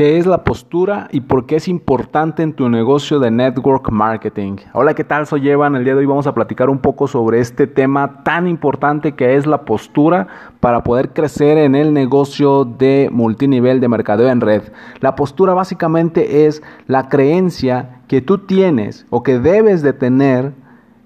¿Qué es la postura y por qué es importante en tu negocio de network marketing? Hola, ¿qué tal? Soy Evan. El día de hoy vamos a platicar un poco sobre este tema tan importante que es la postura para poder crecer en el negocio de multinivel de mercadeo en red. La postura básicamente es la creencia que tú tienes o que debes de tener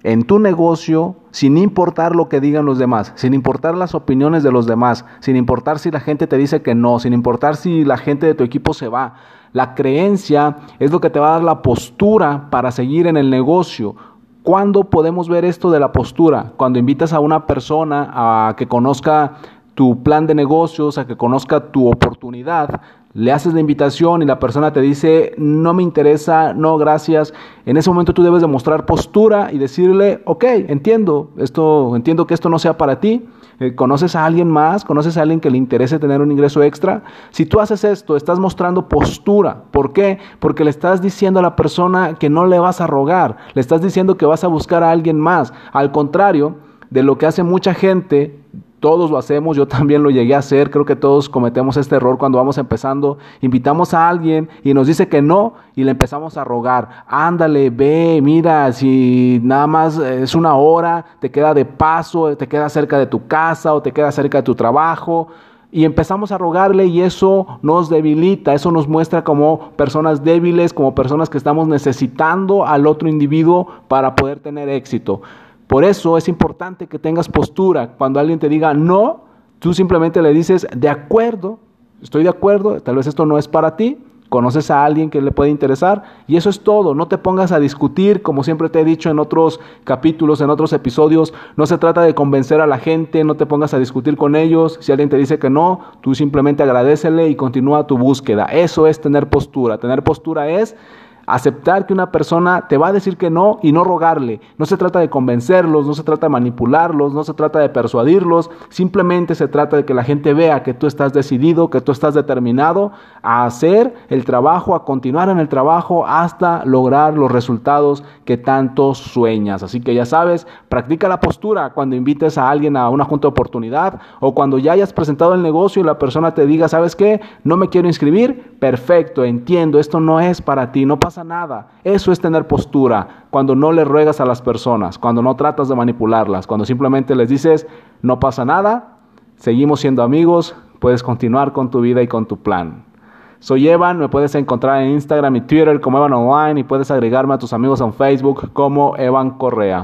en tu negocio sin importar lo que digan los demás, sin importar las opiniones de los demás, sin importar si la gente te dice que no, sin importar si la gente de tu equipo se va. La creencia es lo que te va a dar la postura para seguir en el negocio. ¿Cuándo podemos ver esto de la postura? Cuando invitas a una persona a que conozca tu plan de negocios, a que conozca tu oportunidad, le haces la invitación y la persona te dice, no me interesa, no, gracias. En ese momento tú debes demostrar postura y decirle, ok, entiendo, esto, entiendo que esto no sea para ti. Eh, ¿Conoces a alguien más? ¿Conoces a alguien que le interese tener un ingreso extra? Si tú haces esto, estás mostrando postura. ¿Por qué? Porque le estás diciendo a la persona que no le vas a rogar. Le estás diciendo que vas a buscar a alguien más. Al contrario de lo que hace mucha gente todos lo hacemos, yo también lo llegué a hacer, creo que todos cometemos este error cuando vamos empezando, invitamos a alguien y nos dice que no y le empezamos a rogar, ándale, ve, mira, si nada más es una hora, te queda de paso, te queda cerca de tu casa o te queda cerca de tu trabajo. Y empezamos a rogarle y eso nos debilita, eso nos muestra como personas débiles, como personas que estamos necesitando al otro individuo para poder tener éxito. Por eso es importante que tengas postura. Cuando alguien te diga no, tú simplemente le dices, de acuerdo, estoy de acuerdo, tal vez esto no es para ti, conoces a alguien que le puede interesar y eso es todo, no te pongas a discutir, como siempre te he dicho en otros capítulos, en otros episodios, no se trata de convencer a la gente, no te pongas a discutir con ellos, si alguien te dice que no, tú simplemente agradecele y continúa tu búsqueda, eso es tener postura, tener postura es Aceptar que una persona te va a decir que no y no rogarle. No se trata de convencerlos, no se trata de manipularlos, no se trata de persuadirlos. Simplemente se trata de que la gente vea que tú estás decidido, que tú estás determinado a hacer el trabajo, a continuar en el trabajo hasta lograr los resultados que tanto sueñas. Así que ya sabes, practica la postura cuando invites a alguien a una junta de oportunidad o cuando ya hayas presentado el negocio y la persona te diga, ¿sabes qué? No me quiero inscribir. Perfecto, entiendo, esto no es para ti, no pasa nada. Eso es tener postura, cuando no le ruegas a las personas, cuando no tratas de manipularlas, cuando simplemente les dices, no pasa nada, seguimos siendo amigos, puedes continuar con tu vida y con tu plan. Soy Evan, me puedes encontrar en Instagram y Twitter como Evan Online y puedes agregarme a tus amigos en Facebook como Evan Correa.